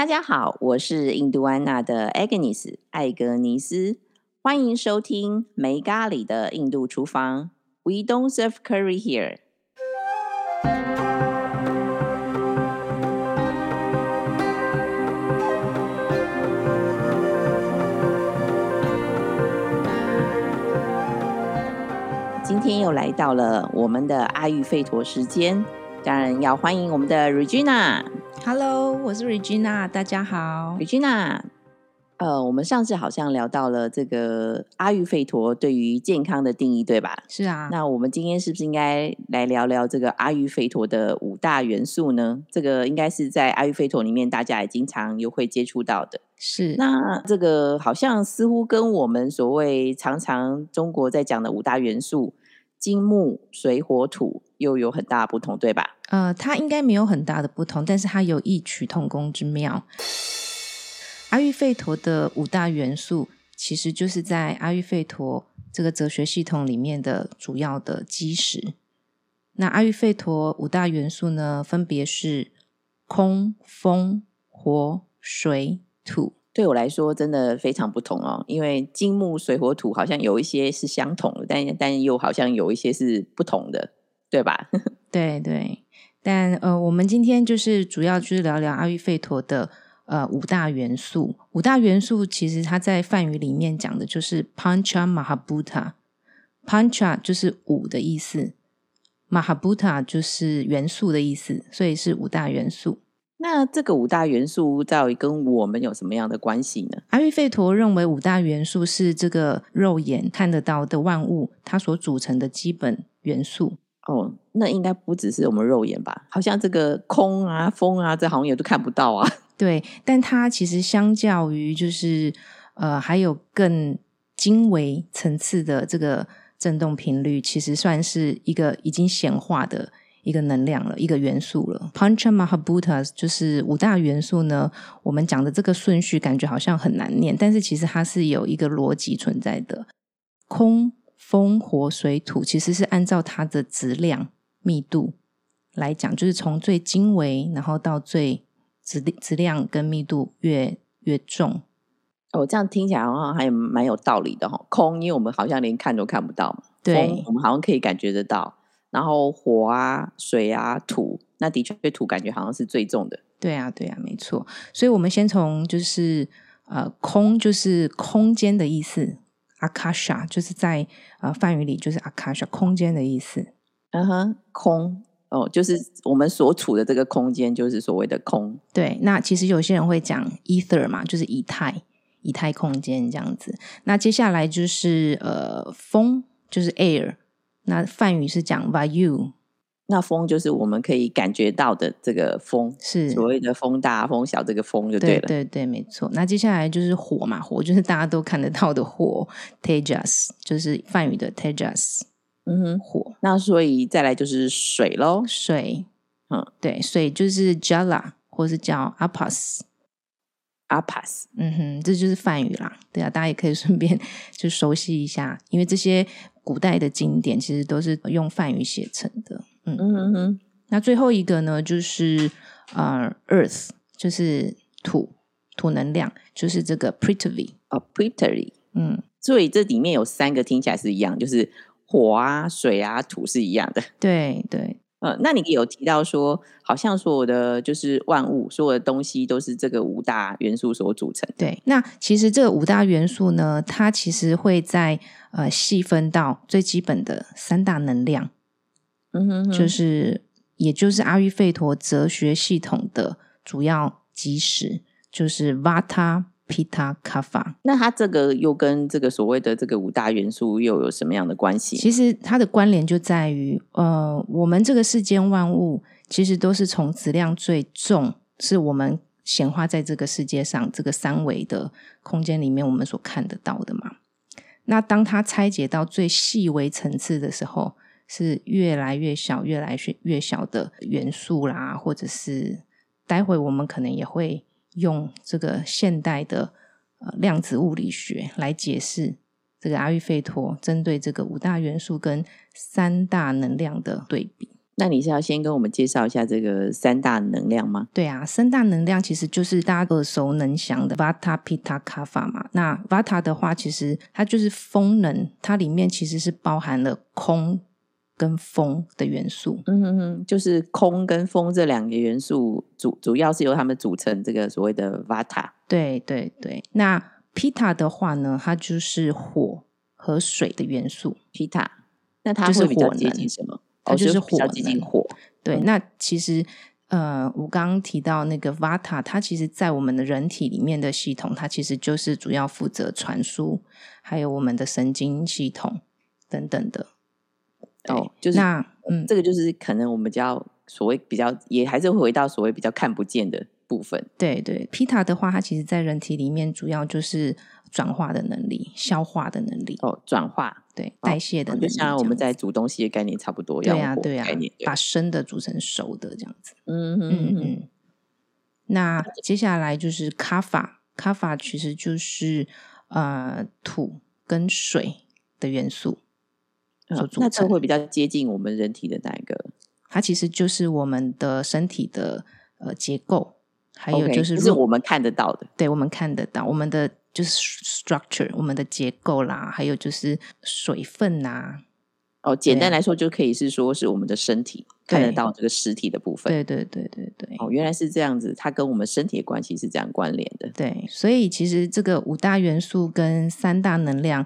大家好，我是印度安娜的 Agnes 艾格尼斯，欢迎收听没咖喱的印度厨房。We don't serve curry here。今天又来到了我们的阿育吠陀时间，当然要欢迎我们的 Regina。Hello，我是 Regina，大家好。Regina，呃，我们上次好像聊到了这个阿育吠陀对于健康的定义，对吧？是啊，那我们今天是不是应该来聊聊这个阿育吠陀的五大元素呢？这个应该是在阿育吠陀里面大家也经常有会接触到的。是那这个好像似乎跟我们所谓常常中国在讲的五大元素金木水火土又有很大的不同，对吧？呃，它应该没有很大的不同，但是它有异曲同工之妙。阿育吠陀的五大元素，其实就是在阿育吠陀这个哲学系统里面的主要的基石。那阿育吠陀五大元素呢，分别是空、风、火、水、土。对我来说，真的非常不同哦。因为金木水火土好像有一些是相同的，但但又好像有一些是不同的，对吧？对 对，但呃，我们今天就是主要就是聊聊阿育吠陀的呃五大元素。五大元素其实它在梵语里面讲的就是 Pancha Mahabhuta。Pancha 就是五的意思，Mahabhuta 就是元素的意思，所以是五大元素。那这个五大元素到底跟我们有什么样的关系呢？阿育吠陀认为五大元素是这个肉眼看得到的万物它所组成的基本元素。哦，那应该不只是我们肉眼吧？好像这个空啊、风啊，这好像也都看不到啊。对，但它其实相较于就是呃，还有更精微层次的这个振动频率，其实算是一个已经显化的一个能量了，一个元素了。Panchama Habutas 就是五大元素呢。我们讲的这个顺序感觉好像很难念，但是其实它是有一个逻辑存在的。空、风、火、水、土，其实是按照它的质量密度来讲，就是从最精微，然后到最质质量跟密度越越重。哦，这样听起来好像还蛮有道理的哈、空，因为我们好像连看都看不到嘛。对我们好像可以感觉得到。然后火啊、水啊、土，那的确土感觉好像是最重的。对啊，对啊，没错。所以我们先从就是呃空，就是空间的意思，akasha 就是在呃梵语里就是 akasha 空间的意思。嗯哼，空哦，就是我们所处的这个空间，就是所谓的空。对，那其实有些人会讲 ether 嘛，就是以太，以太空间这样子。那接下来就是呃风，就是 air。那梵语是讲 vayu，那风就是我们可以感觉到的这个风，是所谓的风大风小，这个风就对了。对对，没错。那接下来就是火嘛，火就是大家都看得到的火，tejas 就是梵语的 tejas 嗯哼，火。那所以再来就是水喽。水，嗯，对，水就是 jala 或是叫 apas，阿帕斯，嗯哼，这就是梵语啦。对啊，大家也可以顺便 就熟悉一下，因为这些古代的经典其实都是用梵语写成的。嗯，嗯哼哼，那最后一个呢，就是呃，earth，就是土土能量，就是这个 prithvi。哦 p r e t e r y 嗯，所以这里面有三个听起来是一样，就是火啊、水啊、土是一样的。对对，呃，那你有提到说，好像所有的就是万物，所有的东西都是这个五大元素所组成。对，那其实这五大元素呢，它其实会在呃细分到最基本的三大能量，嗯哼哼，就是也就是阿育吠陀哲学系统的主要基石，就是 Vata、Pitta、Kapha。那它这个又跟这个所谓的这个五大元素又有什么样的关系？其实它的关联就在于，呃，我们这个世间万物其实都是从质量最重，是我们显化在这个世界上这个三维的空间里面我们所看得到的嘛。那当它拆解到最细微层次的时候，是越来越小、越来越越小的元素啦，或者是待会我们可能也会用这个现代的呃量子物理学来解释这个阿育吠陀针对这个五大元素跟三大能量的对比。那你是要先跟我们介绍一下这个三大能量吗？对啊，三大能量其实就是大家耳熟能详的 Vata、Pitta、Kapha 嘛。那 Vata 的话，其实它就是风能，它里面其实是包含了空跟风的元素。嗯嗯嗯，就是空跟风这两个元素主主要是由它们组成这个所谓的 Vata。对对对，那 Pitta 的话呢，它就是火和水的元素。Pitta，那它就是会比较火接近什么？它就是火能接近火。对，嗯那其实呃，我刚刚提到那个 Vata，它其实在我们的人体里面的系统，它其实就是主要负责传输，还有我们的神经系统等等的。对哦，就是那嗯，这个就是可能我们比较所谓比较，也还是会回到所谓比较看不见的部分。对对，Pita 的话，它其实在人体里面主要就是转化的能力、消化的能力，哦，转化，对代谢的哦能力，就像我们在煮东西的概念差不多，对要火呀对呀概念，对把生的煮成熟的这样子。嗯嗯嗯嗯嗯。那接下来就是卡法，卡法其实就是呃土跟水的元素所嗯，那这组成。会比较接近我们人体的哪一个？它其实就是我们的身体的呃结构，还有就是是我们看得到的。对我们看得到我们的就是 structure，我们的结构啦，还有就是水分呐、哦，简单来说，就可以是说是我们的身体看得到这个实体的部分。对对对对对。哦，原来是这样子，它跟我们身体的关系是这样关联的。对，所以其实这个五大元素跟三大能量，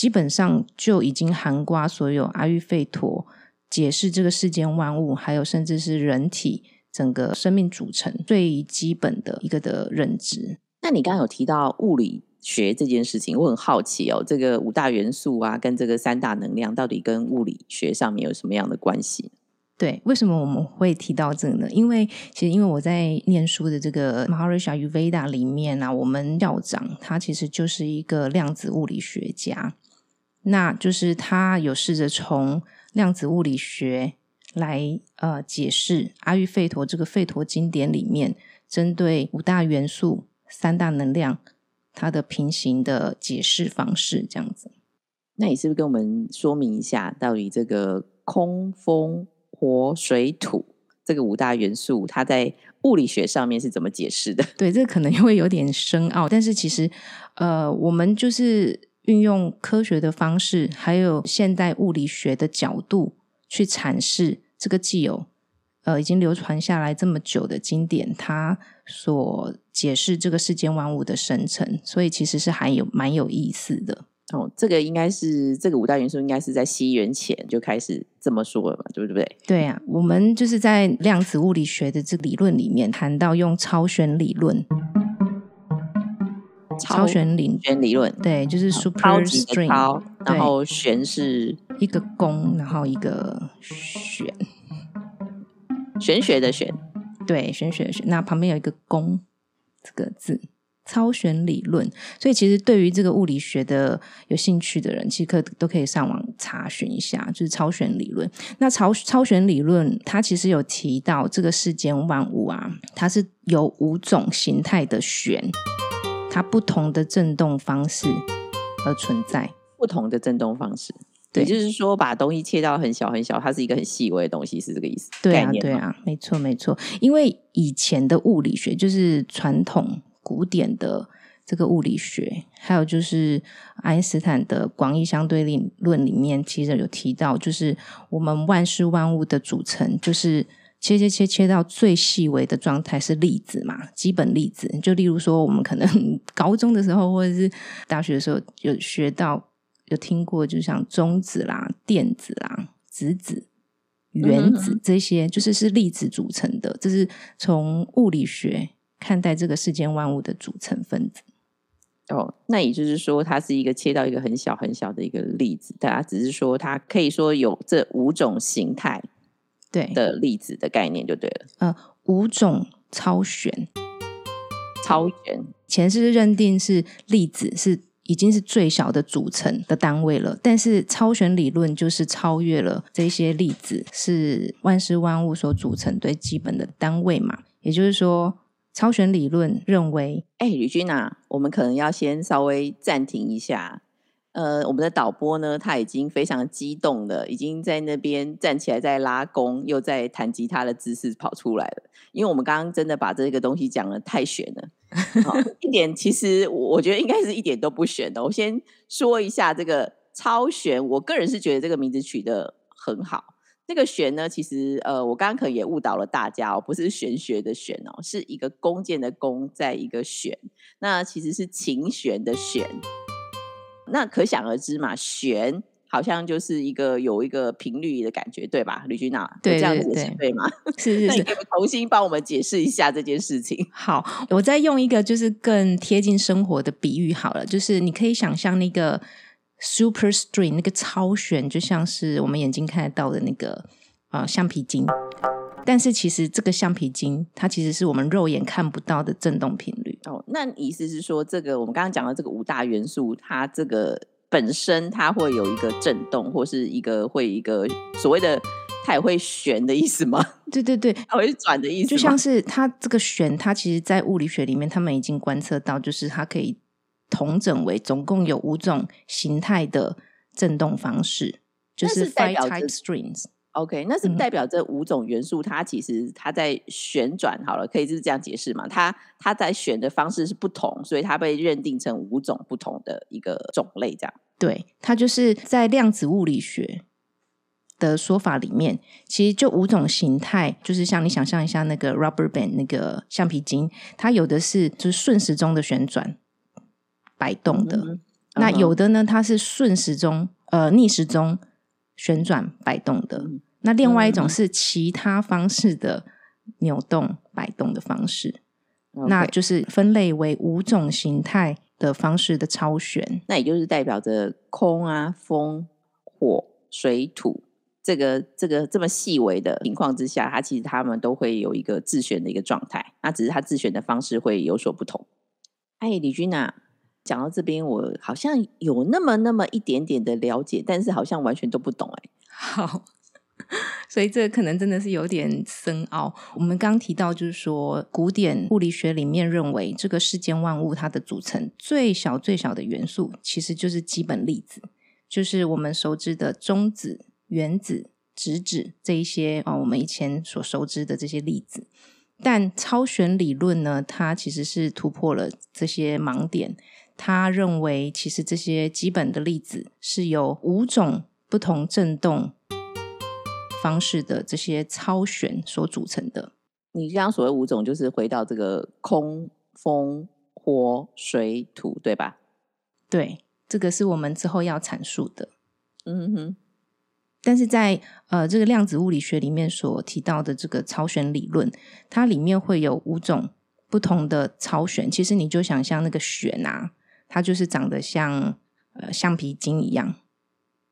基本上就已经涵盖所有阿育吠陀解释这个世间万物，还有甚至是人体整个生命组成最基本的一个的认知。那你刚刚有提到物理学这件事情，我很好奇哦，这个五大元素啊，跟这个三大能量到底跟物理学上面有什么样的关系？对，为什么我们会提到这个呢？因为其实因为我在念书的这个 Maharishi Ayurveda 里面啊，我们校长他其实就是一个量子物理学家，那就是他有试着从量子物理学来呃解释阿育吠陀这个吠陀经典里面针对五大元素、三大能量它的平行的解释方式，这样子。那你是不是跟我们说明一下，到底这个空、风、火、水、土这个五大元素，它在物理学上面是怎么解释的？对，这可能会有点深奥，但是其实，呃，我们就是运用科学的方式，还有现代物理学的角度去阐释这个既有呃已经流传下来这么久的经典，它所解释这个世间万物的生成，所以其实是还有蛮有意思的。哦，这个应该是这个五大元素应该是在西元前就开始这么说了嘛，对不对？对啊，我们就是在量子物理学的这个理论里面谈到用超弦理论，超弦理弦理论，对，就是哦 super string，超，然后弦是一个弓，然后一个弦，玄学的玄。对，玄学的玄。那旁边有一个弓这个字，超弦理论。所以其实对于这个物理学的有兴趣的人，其实可都可以上网查询一下，就是超弦理论。那超超弦理论，它其实有提到这个世间万物啊，它是有五种形态的弦，它不同的振动方式而存在。不同的振动方式，对也就是说，把东西切到很小很小，它是一个很细微的东西，是这个意思？对啊，对啊，没错，没错。因为以前的物理学就是传统古典的这个物理学，还有就是爱因斯坦的广义相对论论里面，其实有提到，就是我们万事万物的组成，就是切切切切到最细微的状态是粒子嘛，基本粒子。就例如说，我们可能 高中的时候或者是大学的时候有学到。有听过，就像中子啦、电子啦、质子、原子这些，就是是粒子组成的。这是从物理学看待这个世间万物的组成分子。哦，那也就是说，它是一个切到一个很小很小的一个粒子，大家只是说它可以说有这五种形态对的粒子的概念就对了。呃，五种超弦，超弦前是认定是粒子是。已经是最小的组成的单位了，但是超弦理论就是超越了这些粒子，是万事万物所组成最基本的单位嘛。也就是说，超弦理论认为，哎，吕君啊，我们可能要先稍微暂停一下。呃，我们的导播呢，他已经非常激动了，已经在那边站起来在拉弓，又在弹吉他的姿势跑出来了。因为我们刚刚真的把这个东西讲的太悬了，一点其实我觉得应该是一点都不悬的。我先说一下这个超悬，我个人是觉得这个名字取得很好。这个悬呢，其实呃，我刚刚可能也误导了大家哦，不是玄学的玄哦，是一个弓箭的弓，在一个玄，那其实是琴弦的弦。那可想而知嘛，弦好像就是一个有一个频率的感觉，对吧？吕君娜，对这样子对吗？是是是，重新帮我们解释一下这件事情。好，我再用一个就是更贴近生活的比喻好了，就是你可以想象那个。Super string 那个超弦就像是我们眼睛看得到的那个啊橡皮筋，但是其实这个橡皮筋它其实是我们肉眼看不到的振动频率。哦，那意思是说，这个我们刚刚讲的这个五大元素，它这个本身它会有一个震动，或是一个会一个所谓的它也会旋的意思吗？对对对，它会转的意思，就像是它这个旋，它其实在物理学里面，他们已经观测到，就是它可以。统整为总共有五种形态的振动方式，就是 five type strings。OK，那是代表这五种元素，它其实它在旋转好了，可以就是这样解释嘛？它它在选的方式是不同，所以它被认定成五种不同的一个种类，这样。对，它就是在量子物理学的说法里面，其实就五种形态，就是像你想象一下那个 rubber band 那个橡皮筋，它有的是就是顺时钟的旋转。摆动的，那有的呢，它是顺时钟呃逆时钟旋转摆动的。那另外一种是其他方式的扭动摆动的方式，那就是分类为五种形态的方式的超旋。那也就是代表着空啊、风、火、水、土这个这个这么细微的情况之下，它其实它们都会有一个自旋的一个状态。那只是它自旋的方式会有所不同。哎，李君娜。讲到这边，我好像有那么那么一点点的了解，但是好像完全都不懂哎。好，所以这可能真的是有点深奥。我们刚提到，就是说古典物理学里面认为，这个世间万物它的组成最小最小的元素，其实就是基本粒子，就是我们熟知的中子、原子、质子这一些啊，我们以前所熟知的这些粒子。但超弦理论呢，它其实是突破了这些盲点。他认为，其实这些基本的粒子是由五种不同振动方式的这些超弦所组成的。你刚刚所谓五种，就是回到这个空、风、火、水、土，对吧？对，这个是我们之后要阐述的。嗯哼。但是在呃这个量子物理学里面所提到的这个超弦理论，它里面会有五种不同的超弦。其实你就想象那个弦啊。它就是长得像呃橡皮筋一样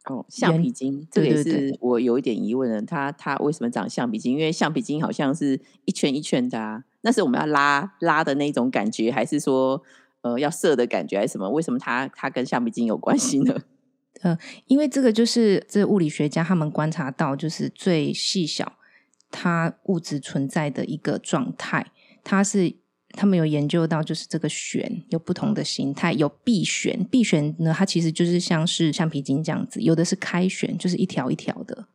哦，橡皮筋，这个也是我有一点疑问的。它它为什么长橡皮筋？因为橡皮筋好像是一圈一圈的啊，那是我们要拉拉的那种感觉，还是说呃要射的感觉，还是什么？为什么它它跟橡皮筋有关系呢？呃，因为这个就是这物理学家他们观察到，就是最细小它物质存在的一个状态，它是。他们有研究到，就是这个弦有不同的形态，有闭弦，闭弦呢，它其实就是像是橡皮筋这样子；有的是开弦，就是一条一条的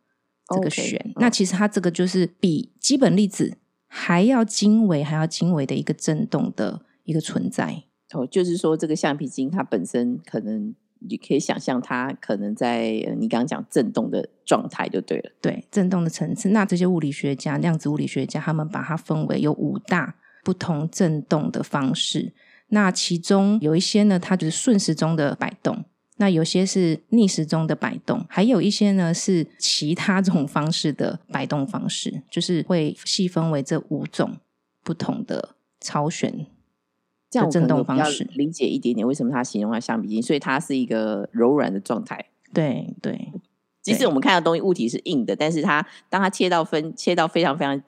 这个弦。那其实它这个就是比基本粒子还要精微、还要精微的一个振动的一个存在。哦，就是说这个橡皮筋它本身可能你可以想象，它可能在你刚刚讲振动的状态就对了。对，振动的层次。那这些物理学家、量子物理学家，他们把它分为有五大。不同震动的方式，那其中有一些呢，它就是顺时钟的摆动；那有些是逆时钟的摆动，还有一些呢是其他种方式的摆动方式，就是会细分为这五种不同的超旋这样振动方式。理解一点点，为什么它形容它橡皮筋？所以它是一个柔软的状态。对对，即使我们看到东西物体是硬的，但是它当它切到分切到非常非常。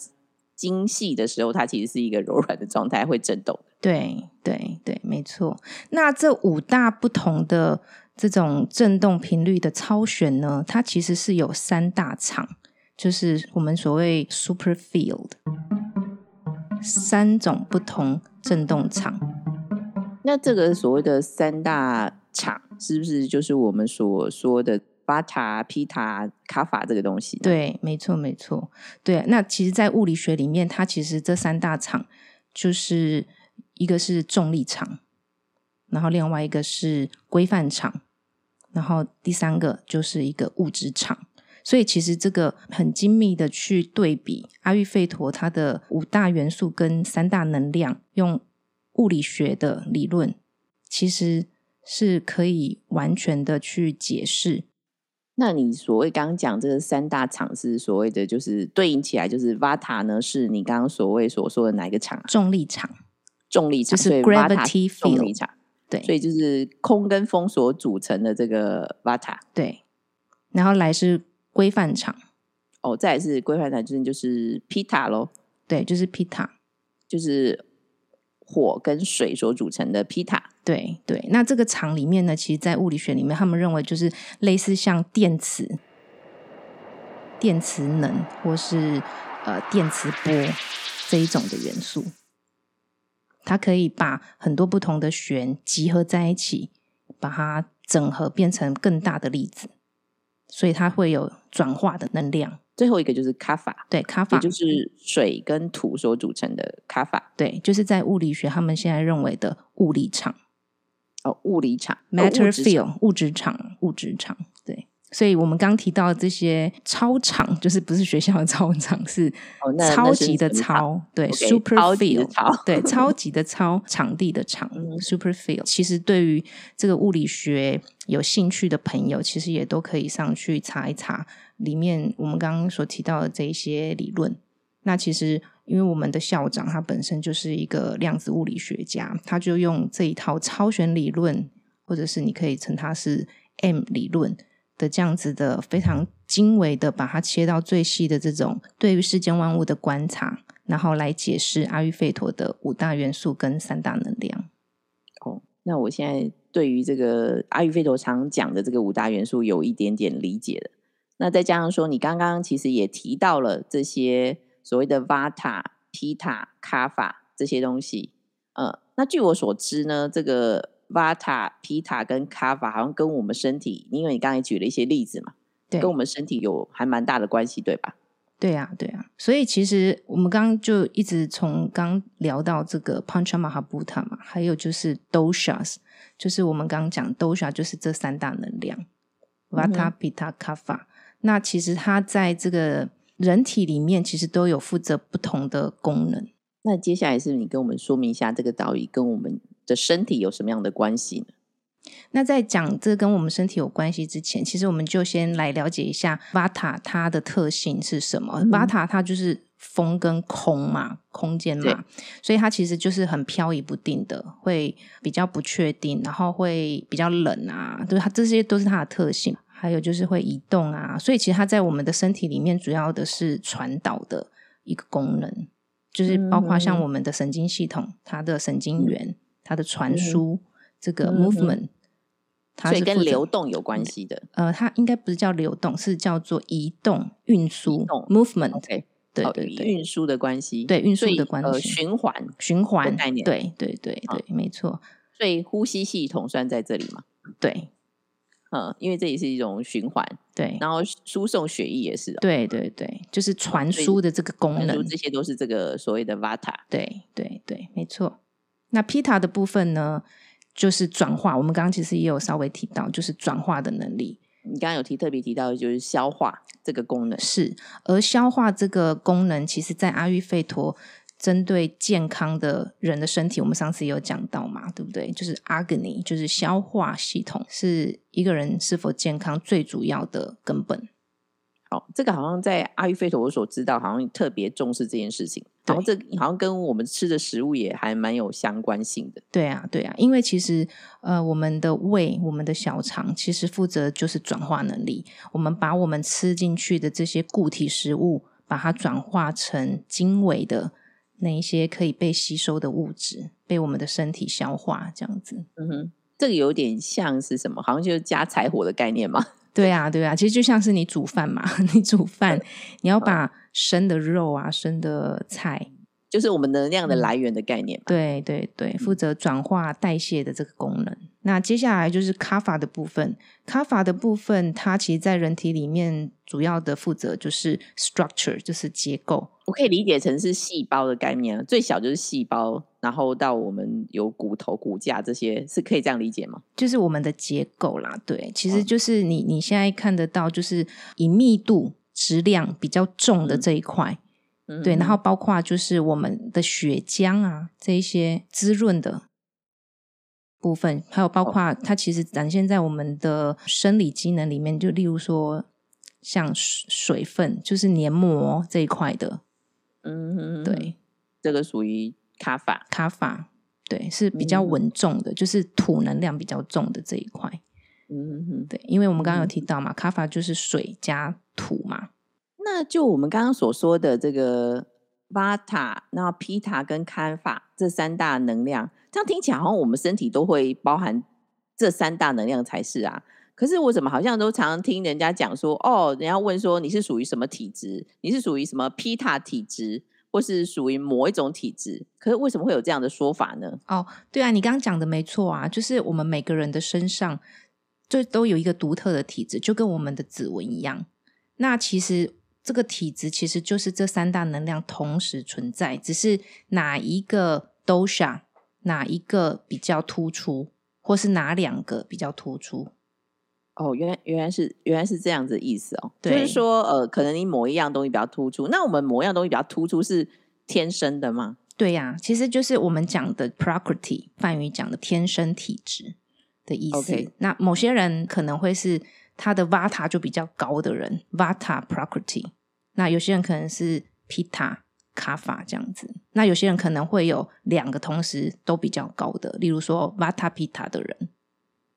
精细的时候，它其实是一个柔软的状态，会震动。对对对，没错。那这五大不同的这种震动频率的超弦呢，它其实是有三大场，就是我们所谓 super field，三种不同震动场。那这个所谓的三大场，是不是就是我们所说的巴塔、皮塔、卡法这个东西？，对，没错，没错。对，那其实，在物理学里面，它其实这三大场就是一个是重力场，然后另外一个是规范场，然后第三个就是一个物质场。所以，其实这个很精密的去对比阿育吠陀它的五大元素跟三大能量，用物理学的理论，其实是可以完全的去解释那你所谓刚刚讲这个三大场是所谓的，就是对应起来就是 Vata 呢，是你刚刚所谓所说的哪一个场啊？重力场。重力场，就是 gravity 是重 field 力场，对所以就是空跟风所组成的这个 Vata。对，然后来是规范场，哦，再来是规范场，就是就是 Pita 咯，对，就是 Pita，就是火跟水所组成的 Pita。对对。那这个场里面呢，其实在物理学里面，他们认为就是类似像电磁、电磁能或是呃电磁波这一种的元素，它可以把很多不同的弦集合在一起，把它整合变成更大的粒子，所以它会有转化的能量。最后一个就是 Kapha，对，卡法也就是水跟土所组成的 Kapha。对，就是在物理学他们现在认为的物理场。哦，物理场 matter field 物质场，物质场，对。所以我们刚提到的这些操场，就是不是学校的操场，是超级的超，对的 field，超对，超 级的超，场地的场嗯，super field。其实对于这个物理学有兴趣的朋友，其实也都可以上去查一查里面我们刚刚所提到的这一些理论。那其实，因为我们的校长他本身就是一个量子物理学家，他就用这一套超弦理论，或者是你可以称它是 M 理论的这样子的非常精微的把它切到最细的这种对于世间万物的观察，然后来解释阿育吠陀的五大元素跟三大能量。哦，那我现在对于这个阿育吠陀常讲的这个五大元素有一点点理解了。那再加上说，你刚刚其实也提到了这些所谓的 Vata、Pita、Kapha 这些东西。呃，那据我所知呢，这个 Vata、Pita 跟 Kapha 好像跟我们身体，因为你刚才举了一些例子嘛，对跟我们身体有还蛮大的关系，对吧？对啊，对啊，所以其实我们刚刚就一直从刚聊到这个 Panchamahabhuta 嘛，还有就是 Doshas，就是我们刚刚讲 Dosha 就是这三大能量，Vata、Pitta、Kapha。那其实它在这个人体里面，其实都有负责不同的功能。那接下来是你跟我们说明一下这个道理跟我们的身体有什么样的关系呢？那在讲这跟我们身体有关系之前，其实我们就先来了解一下 Vata 它的特性是什么。嗯 Vata 它就是风跟空嘛，空间嘛，所以它其实就是很飘移不定的，会比较不确定，然后会比较冷啊，对它这些都是它的特性。还有就是会移动啊，所以其实它在我们的身体里面主要的是传导的一个功能，就是包括像嗯我们的神经系统，它的神经元、它的传嗯输、这个 movement，它是跟流动有关系的。呃，它应该不是叫流动，是叫做移动、运输 （movement）。对对对，运输的关系，对运输的关呃，系循环，循环概念对对对好对，没错，所以呼吸系统算在这里嘛？对嗯，因为这也是一种循环，对然后输送血液也是、哦，对对对，就是传输的这个功能。这些都是这个所谓的 Vata。对对对，没错。那 Pita 的部分呢，就是转化。我们刚刚其实也有稍微提到，就是转化的能力你刚刚有提特别提到的就是消化这个功能，是。而消化这个功能，其实在阿育吠陀针对健康的人的身体，我们上次也有讲到嘛，对不对？就是 agni，就是消化系统，是一个人是否健康最主要的根本。好，这个好像在阿育吠陀我所知道，好像特别重视这件事情，对然后这好像跟我们吃的食物也还蛮有相关性的。对啊，对啊，因为其实呃，我们的胃、我们的小肠其实负责就是转化能力。我们把我们吃进去的这些固体食物，把它转化成精微的那一些可以被吸收的物质，被我们的身体消化，这样子。嗯哼，这个有点像是什么？好像就是加柴火的概念嘛。对啊，对啊，其实就像是你煮饭嘛，你煮饭 你要把生的肉啊、生的菜，就是我们能量的嗯来源的概念嘛。对对对，负责转化代谢的这个功能。那接下来就是卡法的部分，卡法的部分，它其实在人体里面主要的负责就是 structure，就是结构。我可以理解成是细胞的概念，最小就是细胞，然后到我们有骨头、骨架这些，是可以这样理解吗？就是我们的结构啦，对，其实就是你你现在看得到，就是以密度、质量比较重的这一块，对，然后包括就是我们的血浆啊，这一些滋润的。部分还有包括它其实展现在我们的生理机能里面，就例如说像水分，就是黏膜这一块的，嗯，对，这个属于卡法，卡法，对，是比较稳重的，就是土能量比较重的这一块，嗯嗯，对，因为我们刚刚有提到嘛，卡法就是水加土嘛，那就我们刚刚所说的这个。瓦塔、那皮塔跟堪法这三大能量，这样听起来好像我们身体都会包含这三大能量才是啊。可是我怎么好像都常常听人家讲说，哦，人家问说你是属于什么体质？你是属于什么皮塔体质，或是属于某一种体质？可是为什么会有这样的说法呢？哦，对啊，你刚刚讲的没错啊，就是我们每个人的身上就都有一个独特的体质，就跟我们的指纹一样。那其实。这个体质其实就是这三大能量同时存在，只是哪一个 dosha 哪一个比较突出，或是哪两个比较突出？哦，原来原来是原来是这样子意思哦，就是说呃，可能你某一样东西比较突出，那我们某一样东西比较突出是天生的吗？对呀，其实就是我们讲的 prakriti 范语讲的天生体质的意思。那某些人可能会是他的 vata 就比较高的人，vata prakriti。那有些人可能是 Pita 卡法这样子，那有些人可能会有两个同时都比较高的，例如说 Vata Pita 的人，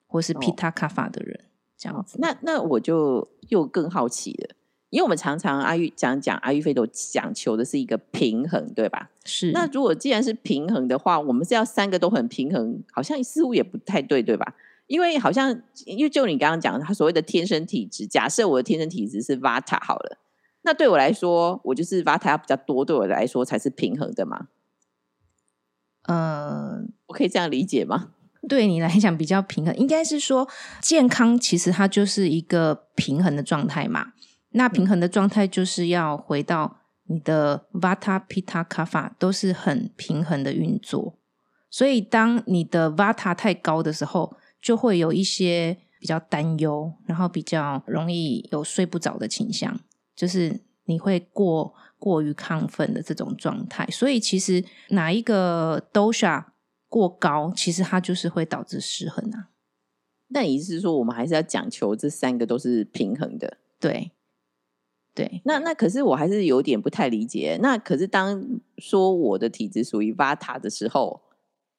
或是 Pita 卡法的人这样子。那那我就又更好奇了，因为我们常常阿育讲讲阿育吠陀讲求的是一个平衡，对吧？是。那如果既然是平衡的话，我们是要三个都很平衡，好像似乎也不太对，对吧？因为好像因为就你刚刚讲，他所谓的天生体质，假设我的天生体质是 Vata 好了。那对我来说，我就是 Vata 比较多，对我来说才是平衡的嘛。嗯，我可以这样理解吗？对你来讲比较平衡，应该是说健康其实它就是一个平衡的状态嘛。那平衡的状态就是要回到你的 Vata、Pitta、Kapha 都是很平衡的运作。所以当你的 Vata 太高的时候，就会有一些比较担忧，然后比较容易有睡不着的倾向。就是你会过过于亢奋的这种状态，所以其实哪一个 dosha 过高，其实它就是会导致失衡啊。那意思是说，我们还是要讲求这三个都是平衡的。对，对。那那可是我还是有点不太理解。那可是当说我的体质属于 vata 的时候，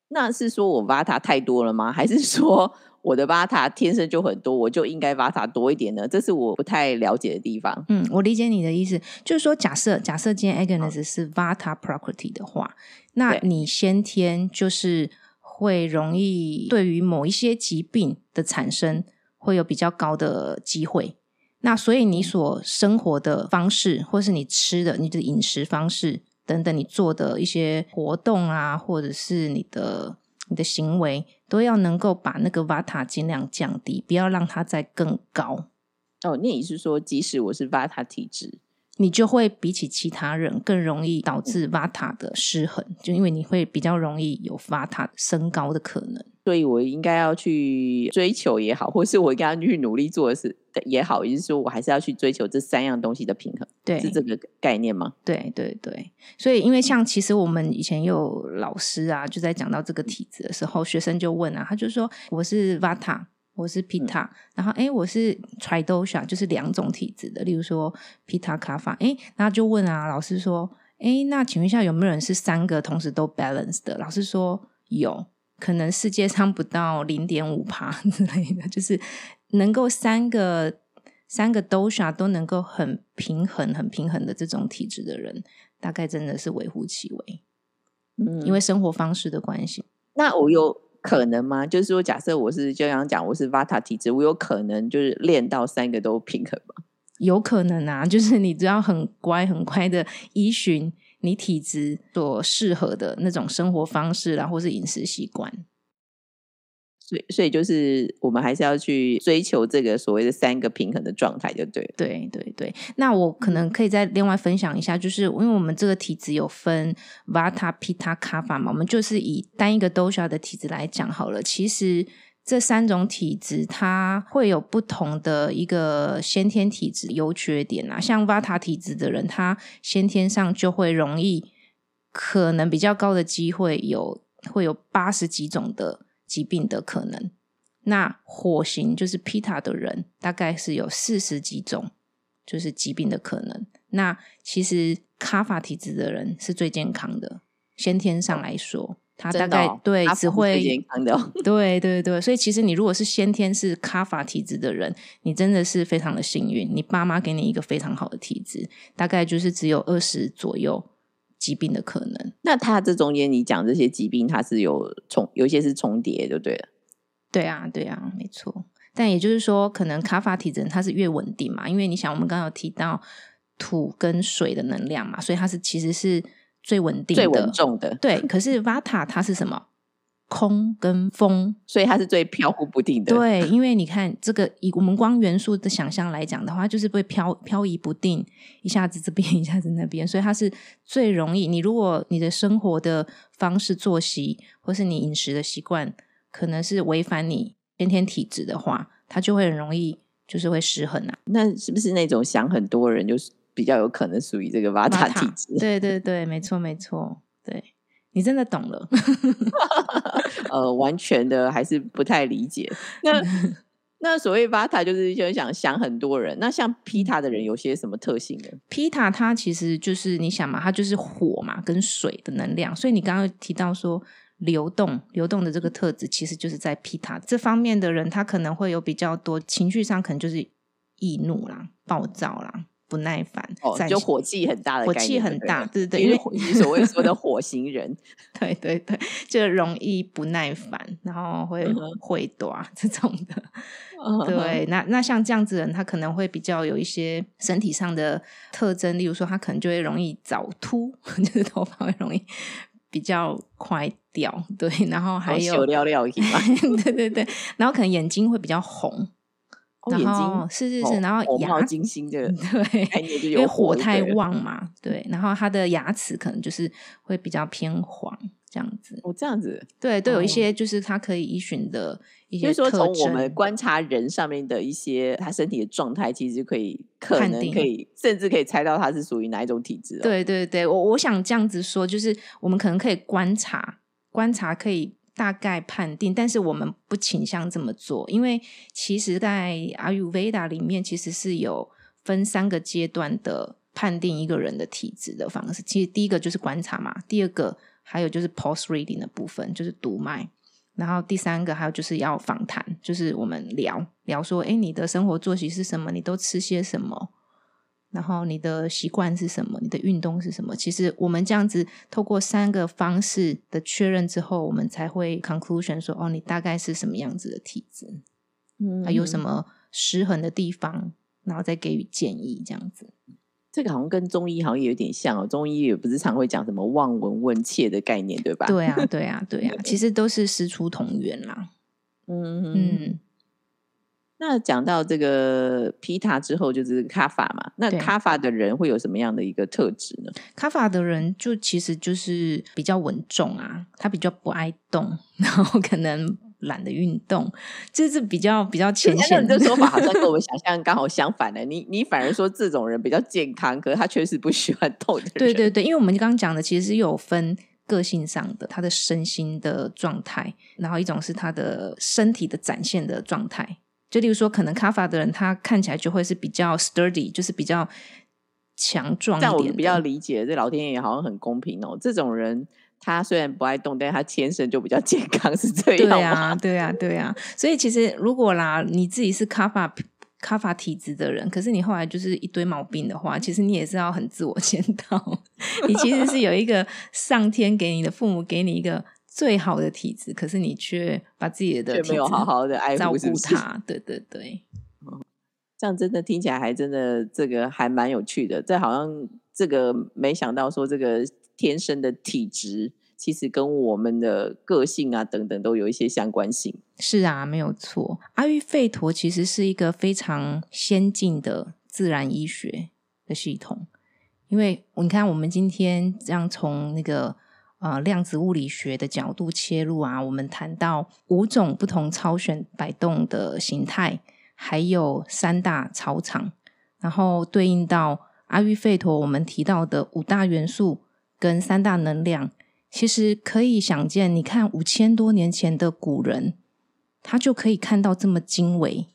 那是说我 vata 太多了吗？还是说？我的 Vata 天生就很多，我就应该 Vata 多一点呢？这是我不太了解的地方。嗯，我理解你的意思，就是说，假设假设今天 Agnes 是 Vata property 的话，那你先天就是会容易对于某一些疾病的产生会有比较高的机会。那所以你所生活的方式，或是你吃的、你的饮食方式等等，你做的一些活动啊，或者是你的。你的行为都要能够把那个瓦塔尽量降低，不要让它再更高。哦，那也是说，即使我是瓦塔体质。你就会比起其他人更容易导致 Vata 的失衡，就因为你会比较容易有 Vata 升高的可能，所以我应该要去追求也好，或是我应该要去努力做的事也好，也就是说，我还是要去追求这三样东西的平衡，对，是这个概念吗？对对对，所以因为像其实我们以前有老师啊，就在讲到这个体质的时候，学生就问啊，他就说我是 Vata。我是 Pita，然后哎，我是 Tridosha，就是两种体质的。例如说 Pita 卡法，哎，然后就问啊，老师说，哎，那请问一下，有没有人是三个同时都 balance 的？老师说有，可能世界上不到零点五趴 之类的，就是能够三个三个 dosha 都能够很平衡、很平衡的这种体质的人，大概真的是微乎其微。嗯，因为生活方式的关系。那我有。可能吗？就是说，假设我是就像讲我是 Vata 体质，我有可能就是练到三个都平衡吗？有可能啊，就是你只要很乖很乖的依循你体质所适合的那种生活方式然，或是饮食习惯。所以，所以就是我们还是要去追求这个所谓的三个平衡的状态，就对了。对对对，那我可能可以再另外分享一下，就是因为我们这个体质有分 Vata、Pitta、Kapha 嘛，我们就是以单一个 dosha 的体质来讲好了。其实这三种体质它会有不同的一个先天体质优缺点啊。像 Vata 体质的人，他先天上就会容易，可能比较高的机会有会有八十几种的。疾病的可能，那火型就是 Pita 的人，大概是有四十几种，就是疾病的可能。那其实卡法体质的人是最健康的，先天上来说，他大概对只会健康的，对对对。所以其实你如果是先天是卡法体质的人，你真的是非常的幸运，你爸妈给你一个非常好的体质，大概就是只有二十左右。疾病的可能，那它这中间你讲这些疾病，它是有重，有一些是重叠，就对了。对啊，对啊，没错。但也就是说，可能卡法体质它是越稳定嘛，因为你想，我们刚刚有提到土跟水的能量嘛，所以它是其实是最稳定的、最稳重的。对，可是瓦塔它是什么？空跟风，所以它是最飘忽不定的。对，因为你看这个以我们光元素的想象来讲的话，就是会飘飘移不定，一下子这边，一下子那边，所以它是最容易。你如果你的生活的方式、作息，或是你饮食的习惯，可能是违反你先天体质的话，它就会很容易就是会失衡啊。那是不是那种想很多人，就是比较有可能属于这个瓦塔体质？对对对，没错没错，对。你真的懂了？呃，完全的还是不太理解。那 那所谓 Vata 就是就想想很多人。那像 Pita 的人有些什么特性呢？Pita 它其实就是你想嘛，它就是火嘛，跟水的能量。所以你刚刚提到说流动、流动的这个特质，其实就是在 Pita 这方面的人，他可能会有比较多情绪上，可能就是易怒啦、暴躁啦。不耐烦，哦，就火气很大的，火气很大，对对，因为所谓说的火星人，对对对，就容易不耐烦，然后会会短 这种的，对，那那像这样子人，他可能会比较有一些身体上的特征，例如说他可能就会容易早秃，就是头发会容易比较快掉，对，然后还有料料对对对，然后可能眼睛会比较红。然后是是是，然后牙金星的对，因为火太旺嘛，对，然后他的牙齿可能就是会比较偏黄这样子。哦，这样子，对，都有一些就是他可以依循的一些特征。说从我们观察人上面的一些他身体的状态，其实可以可能可以甚至可以猜到他是属于哪一种体质。对对对，我我想这样子说，就是我们可能可以观察观察可以。大概判定，但是我们不倾向这么做，因为其实，在阿育吠达里面，其实是有分三个阶段的判定一个人的体质的方式。其实第一个就是观察嘛，第二个还有就是 post reading 的部分，就是读脉，然后第三个还有就是要访谈，就是我们聊聊说，哎，你的生活作息是什么？你都吃些什么？然后你的习惯是什么？你的运动是什么？其实我们这样子透过三个方式的确认之后，我们才会 conclusion 说，哦，你大概是什么样子的体质，嗯，还有什么失衡的地方，然后再给予建议，这样子。这个好像跟中医好像有点像哦，中医也不是常会讲什么望闻问切的概念，对吧？对啊，对啊，对啊，其实都是师出同源啦。嗯嗯。那讲到这个皮塔之后，就是卡法嘛。那卡法的人会有什么样的一个特质呢？卡法的人就其实就是比较稳重啊，他比较不爱动，然后可能懒得运动，就是比较比较浅显。的说法好像跟我们 想象刚好相反的。你你反而说这种人比较健康，可是他确实不喜欢动的人。对对对，因为我们刚刚讲的其实是有分个性上的，他的身心的状态，然后一种是他的身体的展现的状态。就例如说，可能卡法的人，他看起来就会是比较 sturdy，就是比较强壮一点。但我比较理解，这老天爷好像很公平哦。这种人，他虽然不爱动，但是他天生就比较健康，是这样对啊，对啊，对啊。所以其实如果啦，你自己是卡法卡法体质的人，可是你后来就是一堆毛病的话，其实你也是要很自我检讨。你其实是有一个上天给你的，父母给你一个。最好的体质，可是你却把自己的没有好好的爱照顾他，对对对，这样真的听起来还真的这个还蛮有趣的。这好像这个没想到说这个天生的体质其实跟我们的个性啊等等都有一些相关性。是啊，没有错。阿育吠陀其实是一个非常先进的自然医学的系统，因为你看，我们今天这样从那个呃量子物理学的角度切入啊，我们谈到五种不同超弦摆动的形态，还有三大超场，然后对应到阿育吠陀，我们提到的五大元素跟三大能量，其实可以想见，你看五千多年前的古人。他就可以看到这么精微、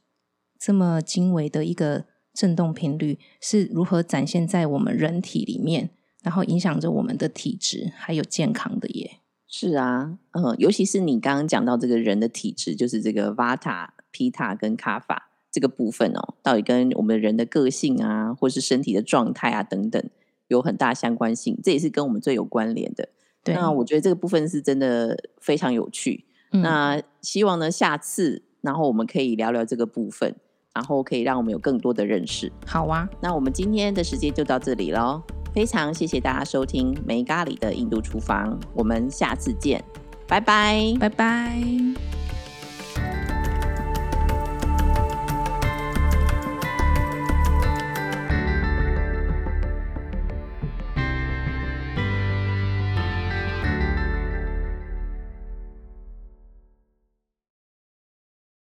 这么精微的一个振动频率是如何展现在我们人体里面，然后影响着我们的体质还有健康的耶。是啊，嗯，尤其是你刚刚讲到这个人的体质，就是这个 Vata、Pitta 跟 Kapha 这个部分哦，到底跟我们人的个性啊，或是身体的状态啊等等有很大相关性，这也是跟我们最有关联的。对那我觉得这个部分是真的非常有趣。那希望呢，下次然后我们可以聊聊这个部分，然后可以让我们有更多的认识。好啊，那我们今天的时间就到这里喽，非常谢谢大家收听梅咖喱的印度厨房，我们下次见，拜拜，拜拜。